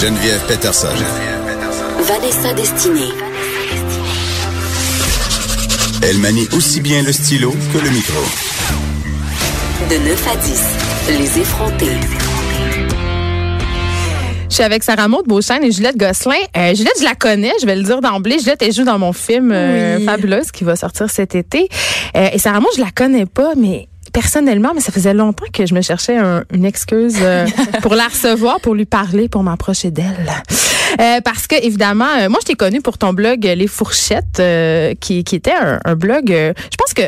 Geneviève Peterson. Vanessa Destinée. Elle manie aussi bien le stylo que le micro. De 9 à 10, les effrontés. Je suis avec Sarah Maud Beauchesne et Juliette Gosselin. Euh, Juliette, je la connais, je vais le dire d'emblée. Juliette, elle joue dans mon film euh, Oui. Fabuleuse qui va sortir cet été. Euh, et Sarah Maud, je la connais pas, mais personnellement, mais ça faisait longtemps que je me cherchais un- une excuse euh, pour la recevoir, pour lui parler, pour m'approcher d'elle. Euh, parce que évidemment, euh, moi je t'ai connue pour ton blog Les Fourchettes, euh, qui, qui était un, un blog. je pense que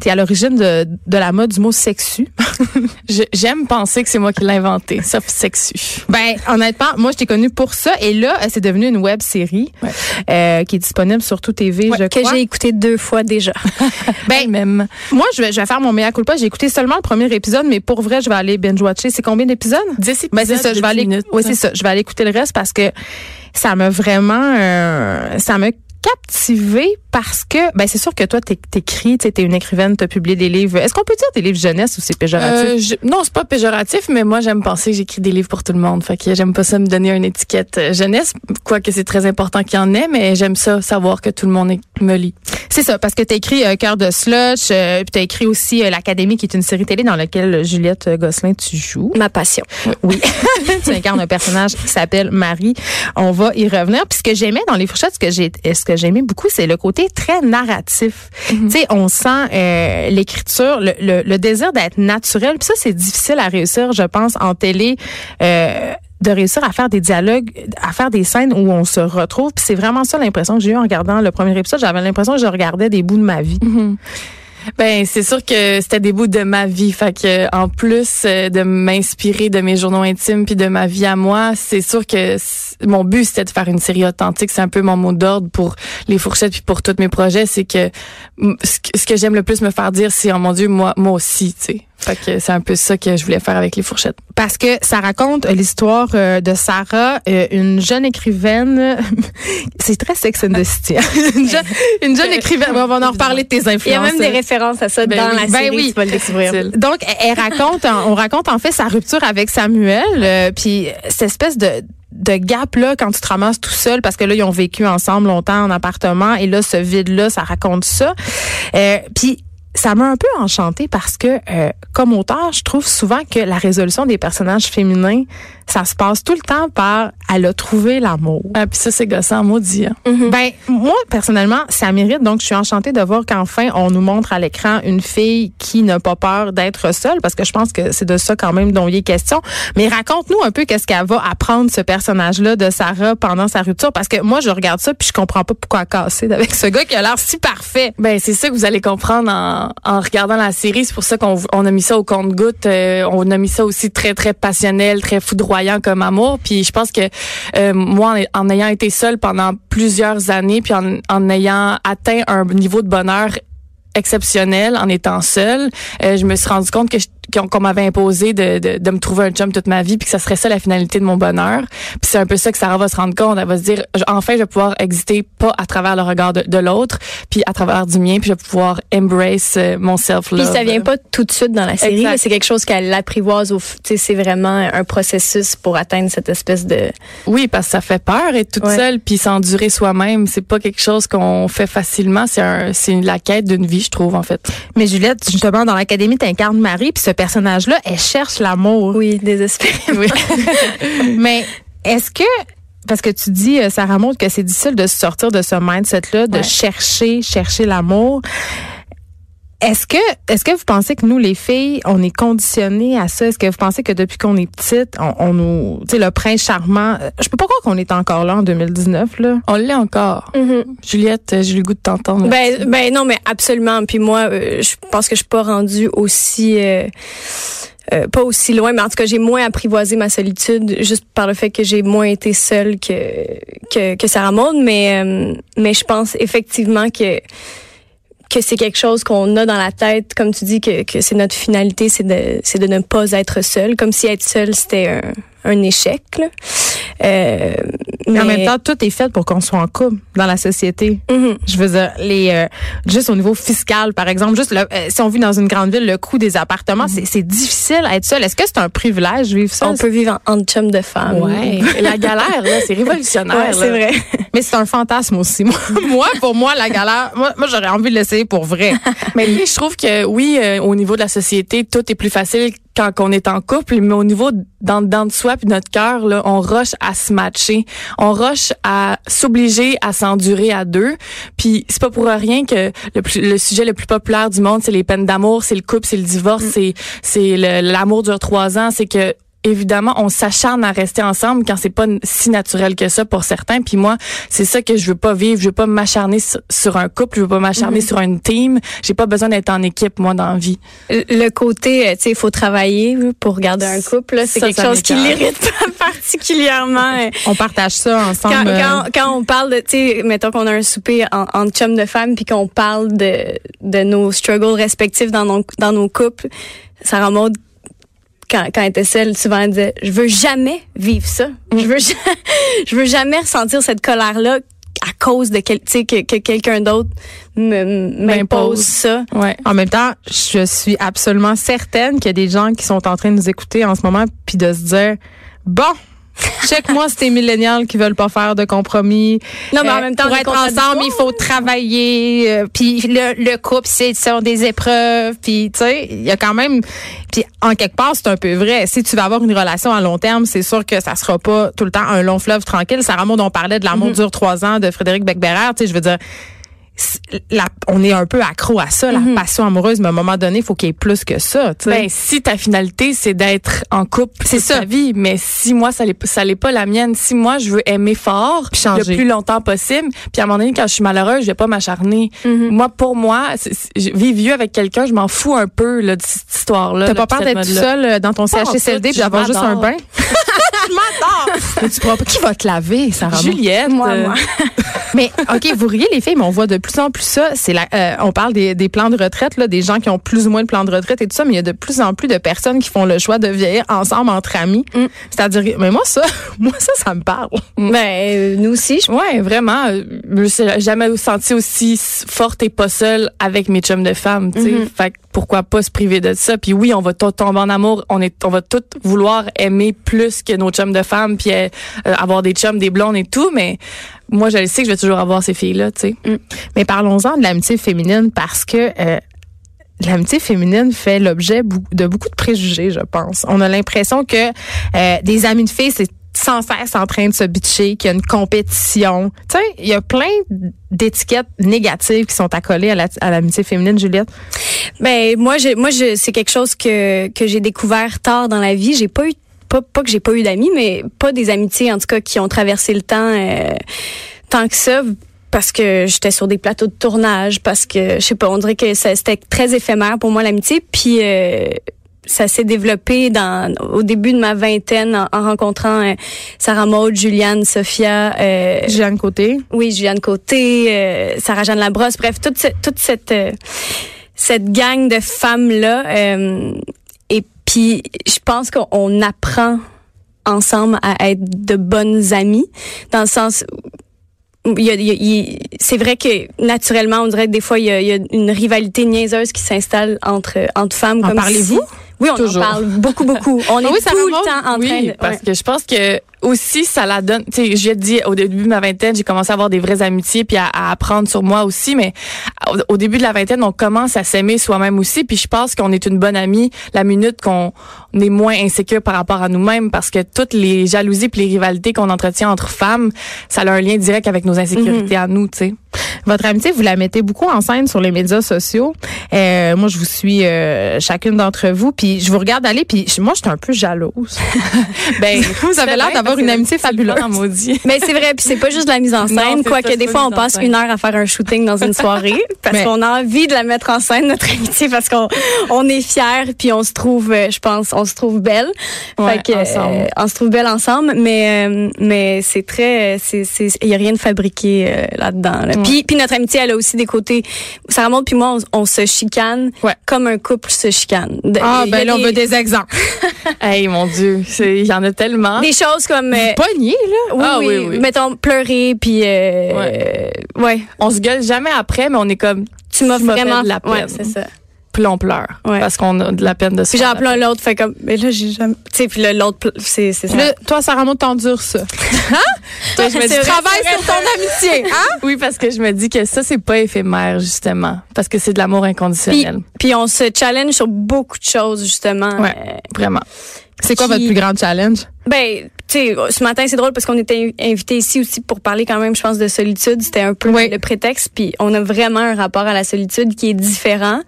tu es à l'origine de, de la mode du mot sexu. J'aime penser que c'est moi qui l'ai inventé, sauf sexu. Ben honnêtement, moi je t'ai connue pour ça et là euh, c'est devenu une web série Ouais. euh, qui est disponible sur tout TV, je que crois. j'ai écouté deux fois déjà. Ben même. moi je vais je vais faire mon meilleur culpa, j'ai écouté seulement le premier épisode mais pour vrai, je vais aller binge watcher. C'est combien d'épisodes? 10 épisodes. Ben c'est ça, je vais 10 aller. Oui, c'est ça, je vais aller écouter le reste parce que ça m'a vraiment euh, ça m'a captivé parce que ben c'est sûr que toi t'é- t'écris, t'es une écrivaine, t'as publié des livres. Est-ce qu'on peut dire des livres jeunesse ou c'est péjoratif? Euh, je- non, c'est pas péjoratif, mais moi j'aime penser que j'écris des livres pour tout le monde. Fait que j'aime pas ça me donner une étiquette euh, jeunesse, quoique c'est très important qu'il y en ait, mais j'aime ça savoir que tout le monde me lit. C'est ça, parce que tu as écrit euh, Cœur de Slush, euh, puis tu as écrit aussi euh, L'Académie, qui est une série télé dans laquelle Juliette Gosselin, tu joues. Ma passion. Oui. tu incarnes un personnage qui s'appelle Marie. On va y revenir. Puis ce que j'aimais dans les fourchettes, ce que j'ai, ce que j'aimais beaucoup, c'est le côté très narratif. Tu sais, on sent euh, l'écriture, le, le, le désir d'être naturel. Puis ça, c'est difficile à réussir, je pense, en télé. Euh, de réussir à faire des dialogues, à faire des scènes où on se retrouve. Puis c'est vraiment ça l'impression que j'ai eu en regardant le premier épisode. J'avais l'impression que je regardais des bouts de ma vie. Ben c'est sûr que c'était des bouts de ma vie. Fait que en plus euh, de m'inspirer de mes journaux intimes puis de ma vie à moi, c'est sûr que mon but c'était de faire une série authentique. C'est un peu mon mot d'ordre pour les fourchettes puis pour tous mes projets. C'est que ce que, j'aime le plus me faire dire, c'est oh mon Dieu moi moi aussi. Tu sais. Fait que c'est un peu ça que je voulais faire avec les fourchettes. parce que ça raconte euh, l'histoire euh, de Sarah, euh, une jeune écrivaine. c'est très Sex and the City. hein. une, jeune, une jeune écrivaine. On va en reparler de tes influences. Il y a même des références à ça Ben dans oui. la Ben série. oui. Tu vas le découvrir. Utile. Donc, elle- elle raconte, on raconte en fait sa rupture avec Samuel, euh, puis cette espèce de de gap là quand tu te ramasses tout seul parce que là ils ont vécu ensemble longtemps en appartement et là ce vide là ça raconte ça. Euh, puis ça m'a un peu enchantée parce que euh, comme auteur je trouve souvent que la résolution des personnages féminins ça se passe tout le temps par elle a trouvé l'amour Ah puis ça c'est gossant maudit. Hein. ben moi personnellement, ça mérite. Donc je suis enchantée de voir qu'enfin on nous montre à l'écran une fille qui n'a pas peur d'être seule, parce que je pense que c'est de ça quand même dont il est question. Mais raconte-nous un peu qu'est-ce qu'elle va apprendre ce personnage-là de Sarah pendant sa rupture, parce que moi je regarde ça puis je comprends pas pourquoi casser avec ce gars qui a l'air si parfait. Ben c'est ça que vous allez comprendre en, en regardant la série. C'est pour ça qu'on on a mis ça au compte-goutte. Euh, on a mis ça aussi très très passionnel, très foudroyant comme amour. Puis je pense que euh, moi, en, ayant été seule pendant plusieurs années, puis en, en ayant atteint un niveau de bonheur exceptionnel en étant seule, euh, je me suis rendu compte que je- qu'on qu'on m'avait imposé de, de, de me trouver un chum toute ma vie, puis que ça serait ça la finalité de mon bonheur. Puis c'est un peu ça que Sarah va se rendre compte. Elle va se dire, enfin, je vais pouvoir exister pas à travers le regard de, de l'autre, puis à travers du mien, puis je vais pouvoir embrace euh, mon Puis self-love. ça vient pas tout de suite dans la série, c'est quelque chose qu'elle apprivoise au f- tu sais c'est vraiment un processus pour atteindre cette espèce de Oui, parce que ça fait peur être toute Ouais. seule, puis s'endurer soi-même. C'est pas quelque chose qu'on fait facilement. C'est un, c'est la quête d'une vie, je trouve, en fait. Mais Juliette, justement dans l'académie, t'incarnes Marie, puis ce personnage-là, elle cherche l'amour. oui, désespéré. Mais est-ce que parce que tu dis, euh, Sarah Maud, que c'est difficile de sortir de ce mindset-là, de Ouais. chercher, chercher l'amour. Est-ce que, est-ce que vous pensez que nous, les filles, on est conditionnées à ça? Est-ce que vous pensez que depuis qu'on est petite, on, on nous, tu sais, le prince charmant, euh, je peux pas croire qu'on est encore là en 2019, là. On l'est encore. Mhm. Juliette, euh, j'ai le goût de t'entendre. Ben, ben non, mais absolument. Puis moi, euh, je pense que je suis pas rendue aussi, euh, euh, pas aussi loin, mais en tout cas, j'ai moins apprivoisé ma solitude juste par le fait que j'ai moins été seule que que, que Sarah Maud. Mais euh, mais je pense effectivement que que c'est quelque chose qu'on a dans la tête, comme tu dis, que, que c'est notre finalité, c'est de, c'est de ne pas être seul, comme si être seul, c'était un, un échec. Là. Euh, mais en même temps, tout est fait pour qu'on soit en couple dans la société. Mhm. Je veux dire, les euh, juste au niveau fiscal, par exemple, juste le, euh, si on vit dans une grande ville, le coût des appartements, c'est- c'est difficile à être seul. Est-ce que c'est un privilège vivre ça on peut vivre en, en chum de femme. Ouais. La galère, là, c'est révolutionnaire. Ouais, c'est vrai. Mais c'est un fantasme aussi. Moi, moi, pour moi, la galère, moi, moi j'aurais envie de l'essayer pour vrai. Mais je trouve que oui, euh, au niveau de la société, tout est plus facile quand on est en couple, mais au niveau dans, dans de soi puis notre cœur, là, on rush à se matcher, on rush à s'obliger à s'endurer à deux. Puis c'est pas pour rien que le, plus- le sujet le plus populaire du monde, c'est les peines d'amour, c'est le couple, c'est le divorce, c'est c'est le- l'amour dure trois ans, c'est que évidemment, on s'acharne à rester ensemble quand c'est pas si naturel que ça pour certains. Puis moi, c'est ça que je veux pas vivre. Je veux pas m'acharner sur, un couple. Je veux pas m'acharner sur une team. J'ai pas besoin d'être en équipe, moi, dans la vie. Le côté, euh, tu sais, il faut travailler là, pour garder un couple. C'est Ça, quelque ça chose qui l'irrite pas particulièrement. euh, On partage ça ensemble. Quand, euh, quand, quand on parle de, tu sais, mettons qu'on a un souper en, en chum de femmes puis qu'on parle de, de nos struggles respectifs dans nos, dans nos couples, Sarah Maud, quand, quand elle était seule, souvent elle disait, je veux jamais vivre ça. Je veux, je veux jamais ressentir cette colère-là à cause de quel, tu sais, que, que quelqu'un d'autre M'impose. ça. Ouais. En même temps, je suis absolument certaine qu'il y a des gens qui sont en train de nous écouter en ce moment puis de se dire bon, check-moi ces millénials qui veulent pas faire de compromis. Non, mais en Euh, même temps, pour être ensemble, il faut travailler. euh, puis le, le couple, c'est ce sont des épreuves. Puis tu sais, il y a quand même. Puis en quelque part, c'est un peu vrai. Si tu vas avoir une relation à long terme, c'est sûr que ça sera pas tout le temps un long fleuve tranquille. Sarah Maud, on parlait de l'amour dure trois ans de Frédéric Becbérer. Tu sais, je veux dire. La, on est un peu accro à ça, la passion amoureuse, mais à un moment donné, il faut qu'il y ait plus que ça. Ben, si ta finalité, c'est d'être en couple C'est ça. ta vie, mais si moi, ça l'est, ça l'est pas la mienne, si moi, je veux aimer fort, Puis changer. le plus longtemps possible, puis à un moment donné, quand je suis malheureuse, je vais pas m'acharner. Mm-hmm. Moi, pour moi, vivre vieux avec quelqu'un, je m'en fous un peu, là, de cette histoire-là. T'as pas peur d'être cette tout mode-là. seul euh, dans ton tout, puis d'avoir juste un bain? Mais tu pourras pas. Qui va te laver, Sarah? Juliette. Moi, euh, moi. Mais OK, vous riez les filles, mais on voit de plus en plus ça. C'est la, euh, on parle des, des plans de retraite, là, des gens qui ont plus ou moins de plans de retraite et tout ça, mais il y a de plus en plus de personnes qui font le choix de vieillir ensemble entre amis. C'est-à-dire, mais moi ça, moi ça, ça me parle. Ben, euh, nous aussi, je Ouais, vraiment. euh, Je me suis jamais senti aussi forte et pas seule avec mes chums de femmes, tu sais. Mm-hmm. Fait que pourquoi pas se priver de ça? Puis oui, on va tout tomber en amour. On est, on va tout vouloir aimer plus que nos chums de femmes, puis euh, euh, avoir des chums, des blondes et tout. Mais moi, je sais que je vais toujours avoir ces filles-là, tu sais. Mais parlons-en de l'amitié féminine parce que euh, l'amitié féminine fait l'objet de beaucoup de préjugés, je pense. On a l'impression que des amis de filles, c'est sans cesse en train de se bitcher, qu'il y a une compétition. Tu sais, il y a plein d'étiquettes négatives qui sont accolées à la- à l'amitié féminine, Juliette. Ben moi je moi je c'est quelque chose que que j'ai découvert tard dans la vie. J'ai pas eu pas pas que j'ai pas eu d'amis, mais pas des amitiés en tout cas qui ont traversé le temps euh, tant que ça parce que j'étais sur des plateaux de tournage parce que je sais pas, on dirait que c'était très éphémère pour moi l'amitié puis euh, ça s'est développé dans au début de ma vingtaine en, en rencontrant euh, Sarah Maud, Juliane, Sophia, euh, Jeanne Côté. oui, Juliane Côté, euh, Sarah-Jeanne Labrosse, bref, toute cette, toute cette, euh, cette gang de femmes-là. euh, et puis, je pense qu'on apprend ensemble à être de bonnes amies, dans le sens c'est vrai que naturellement, on dirait que des fois, il y a, il y a une rivalité niaiseuse qui s'installe entre, entre femmes. En comme parlez-vous? si- Oui, on Toujours. en parle beaucoup, beaucoup. On est oui, tout le temps en train oui, de... parce ouais. que je pense que aussi ça la donne. Tu sais, j'ai dit au début de ma vingtaine, j'ai commencé à avoir des vraies amitiés puis à, à apprendre sur moi aussi. Mais au, au début de la vingtaine, on commence à s'aimer soi-même aussi. Puis je pense qu'on est une bonne amie la minute qu'on est moins insécure par rapport à nous-mêmes, parce que toutes les jalousies puis les rivalités qu'on entretient entre femmes, ça a un lien direct avec nos insécurités à nous. Tu sais. Votre amitié, vous la mettez beaucoup en scène sur les médias sociaux. Euh, moi, je vous suis euh, chacune d'entre vous, puis je vous regarde aller, puis je- moi, j'étais un peu jalouse. Ben, Vous avez l'air d'avoir une amitié fabuleuse. maudit. Mais c'est vrai, puis c'est pas juste de la mise en scène, quoique des fois on passe une heure à faire un shooting dans une soirée parce qu'on a envie de la mettre en scène notre amitié parce qu'on on est fiers puis on se trouve, euh, je pense, on se trouve belle. Ouais, fait que euh, on se trouve belle ensemble, mais euh, mais c'est très, c'est il y a rien de fabriqué euh, là-dedans. Là. Puis Puis, puis notre amitié, elle a aussi des côtés. Sarah Maud puis moi, on, on se chicane Ouais. comme un couple se chicane. Ah, ben là, on veut des exemples. Hey, mon Dieu, il y en a tellement. des choses comme euh, Pas nier, là? oui, Ah, oui, oui, oui. mettons pleurer puis euh, Ouais. euh, ouais. On se gueule jamais après, mais on est comme, Tu m'as Tu m'as fait vraiment de la Ouais, peine. c'est ça. puis là, on pleure. Ouais. Parce qu'on a de la peine de se Puis faire j'en plein l'autre fait comme mais là j'ai jamais tu sais puis là, l'autre c'est c'est ça. Là, toi, Sarah Maud, t'endures ça. Toi, je me dis, Travaille sur ton amitié, hein? Oui, parce que je me dis que ça, c'est pas éphémère, justement. Parce que c'est de l'amour puis, inconditionnel. puis on se challenge sur beaucoup de choses justement. Ouais. Euh, Vraiment. C'est quoi Qui- votre plus grand challenge? Ben, sais, ce matin, c'est drôle parce qu'on était invité ici aussi pour parler quand même, je pense, de solitude. C'était un peu Oui. le prétexte. Puis on a vraiment un rapport à la solitude qui est différent.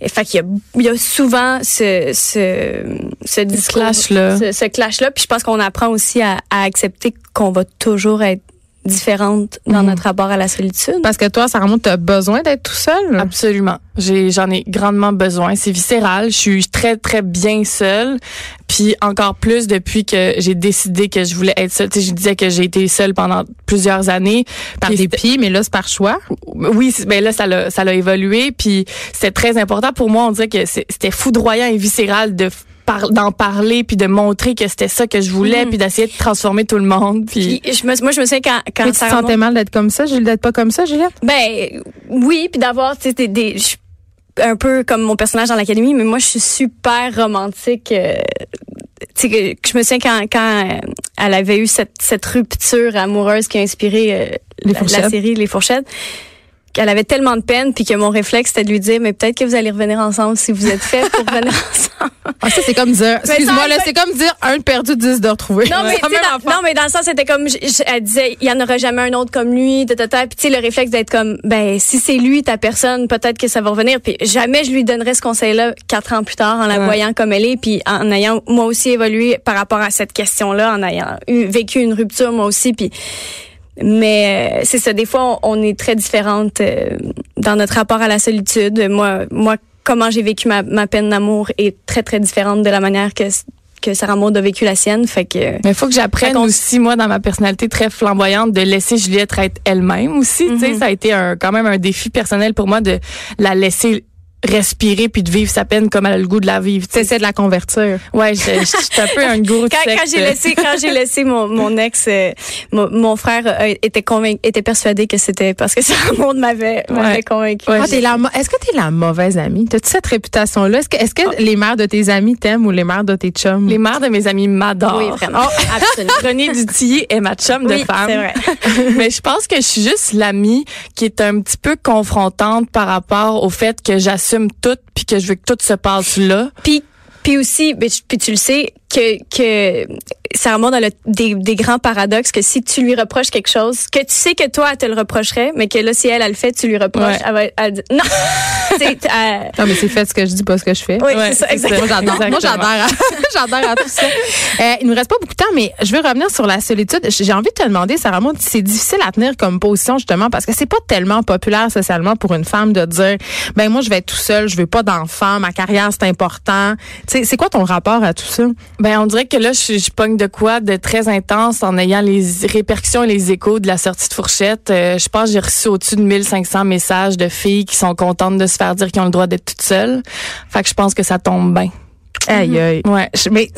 Et fait qu'il y y a souvent ce, ce, ce clash-là. ce, ce clash-là. Puis je pense qu'on apprend aussi à, à accepter qu'on va toujours être différente dans Mhm. notre rapport à la solitude. Parce que toi, Sarah Maud, t'as besoin d'être tout seul? Absolument. J'ai, j'en ai grandement besoin. C'est viscéral. Je suis très, très bien seule. Puis encore plus depuis que j'ai décidé que je voulais être seule. Tu sais, je disais que j'ai été seule pendant plusieurs années. Par Puis dépit, mais là, c'est par choix? Oui, c'est- ben là ça l'a ça l'a évolué puis c'était très important pour moi, on dirait que c'était foudroyant et viscéral de par- d'en parler puis de montrer que c'était ça que je voulais Mhm. puis d'essayer de transformer tout le monde puis Puis je me, moi, je me souviens quand, quand Mais tu te sentais mal d'être comme ça, d'être pas comme ça, Juliette? Ben oui, puis d'avoir tu sais des, des je suis un peu comme mon personnage dans l'académie, mais moi je suis super romantique. euh, tu sais que, que je me souviens quand quand euh, elle avait eu cette cette rupture amoureuse qui a inspiré euh, Les la, fourchettes. la série Les Fourchettes. Qu'elle avait tellement de peine, puis que mon réflexe c'était de lui dire, mais peut-être que vous allez revenir ensemble si vous êtes fait pour revenir ensemble. Ah, ça, c'est comme dire, excuse-moi, là, c'est comme dire un de perdu, dix de retrouvé. Non, mais, dans, non, mais dans le sens, c'était comme, je- je- elle disait, il y en aura jamais un autre comme lui, ta, ta, ta. Puis, tu sais, le réflexe d'être comme, ben, si c'est lui, ta personne, peut-être que ça va revenir. Puis, jamais je lui donnerais ce conseil-là quatre ans plus tard en la Ouais. voyant comme elle est. Puis, en ayant, moi aussi, évolué par rapport à cette question-là, en ayant eu, vécu une rupture, moi aussi. Puis, mais euh, c'est ça, des fois, on, on est très différentes euh, dans notre rapport à la solitude. Moi, moi comment j'ai vécu ma, ma peine d'amour est très, très différente de la manière que, que Sarah Maud a vécu la sienne. Fait que... mais il faut que j'apprenne aussi moi dans ma personnalité très flamboyante de laisser Juliette être elle-même aussi, tu sais, Mhm. ça a été un quand même un défi personnel pour moi de la laisser respirer puis de vivre sa peine comme elle a le goût de la vivre. tu sais. T'essaies de la convertir. Ouais, je je- je suis un peu un gourou de quand, secte. quand j'ai laissé quand j'ai laissé mon, mon ex euh, mon, mon frère euh, était convaincu était persuadé que c'était parce que Sarah Maud m'avait m'avait Ouais. convaincu. Ouais, Ah, Est-ce que t'es la mauvaise amie? T'as-tu cette réputation-là? Est-ce que, est-ce que les mères de tes amis t'aiment ou les mères de tes chums? Les mères de mes amis m'adorent. Oui, vraiment. Absolument. René Dutillé est ma chum de femme. c'est vrai. Mais je pense que je suis juste l'amie qui est un petit peu confrontante par rapport au fait que j'assume tout puis que je veux que tout se passe là. Puis puis aussi ben, puis tu le sais que que Sarah Maud elle a des, des grands paradoxes que si tu lui reproches quelque chose que tu sais que toi elle te le reprocherait mais que là si elle elle le fait tu lui reproches Ouais. elle va elle dit non euh, Non, mais c'est fait ce que je dis, pas ce que je fais. oui Ouais, c'est ça exactement Moi, j'adore. Moi, Exactement. j'adore. à- j'adore à tout ça. Euh, il nous reste pas beaucoup de temps, mais je veux revenir sur la solitude. J'ai envie de te demander, Sarah Maud, si c'est difficile à tenir comme position, justement, parce que c'est pas tellement populaire socialement pour une femme de dire, ben, moi, je vais être tout seul, je veux pas d'enfant, ma carrière, c'est important. Tu sais, c'est quoi ton rapport à tout ça? Ben on dirait que là je, je pogne de quoi de très intense en ayant les répercussions et les échos de la sortie de fourchette. Euh, je pense que j'ai reçu au-dessus de 1500 messages de filles qui sont contentes de se faire dire qu'ils ont le droit d'être toutes seules. Fait que je pense que ça tombe bien. Aïe, aïe. Ouais. Je- mais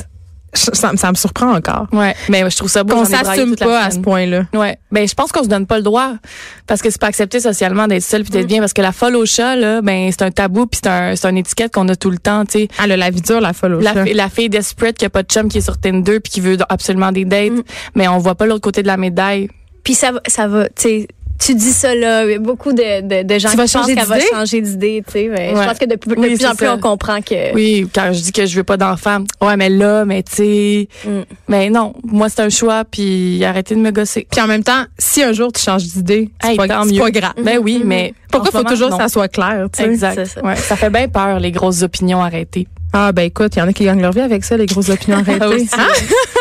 ça, me- ça me surprend encore. Ouais, mais je trouve ça beau. Qu'on s'assume pas à ce point-là. Ouais, ben je pense qu'on se donne pas le droit parce que c'est pas accepté socialement d'être seul puis d'être bien parce que la folle au chat là, ben c'est un tabou puis c'est un c'est une étiquette qu'on a tout le temps, tu sais. Elle a la vie dure, la folle au La, chat. la fille desperate qui a pas de chum qui est sur Tinder puis qui veut absolument des dates, mais on voit pas l'autre côté de la médaille. Puis ça va, ça va, tu sais, tu dis ça là, il y a beaucoup de, de, de gens Tu qui pensent qu'elle va d'idée? changer d'idée, tu sais. mais Ouais. Je pense que de, plus- de Oui, plus c'est en plus, ça. on comprend que... Oui, quand je dis que je veux pas d'enfant, ouais, mais là, mais tu sais, Mm. mais non, moi c'est un choix puis arrêtez de me gosser. Puis en même temps, si un jour tu changes d'idée, c'est Hey, pas, c'est grave. Ben oui, mais Pourquoi faut moment, toujours non. que ça soit clair, tu sais? Exact. Ça. Ouais, ça fait bien peur les grosses opinions arrêtées. Ah ben écoute, il y en a qui gagnent leur vie avec ça, les grosses opinions arrêtées. Ah oui?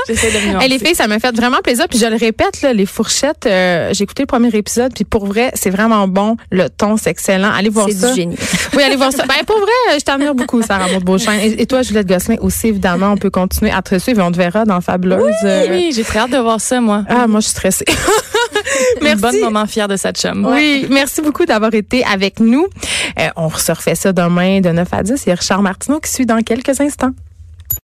J'essaie de Hey, les filles, ça m'a fait vraiment plaisir. Puis je le répète, là, les fourchettes, euh, j'ai écouté le premier épisode, puis pour vrai, c'est vraiment bon. Le ton, c'est excellent. Allez voir C'est ça. du génie. Oui, allez voir ça. Ben pour vrai, je t'admire beaucoup, Sarah Beauchamp. Et, et toi, Juliette Gosselin aussi, évidemment, on peut continuer à te suivre et on te verra dans Fabuleuse. euh, Oui, j'ai très hâte de voir ça moi. Ah, moi, je suis stressée. Merci. Bon moment fier de sa chum. Oui, merci beaucoup d'avoir été avec nous. Euh, on se refait ça demain de 9 à 10. Il y a Richard Martineau qui suit dans quelques instants.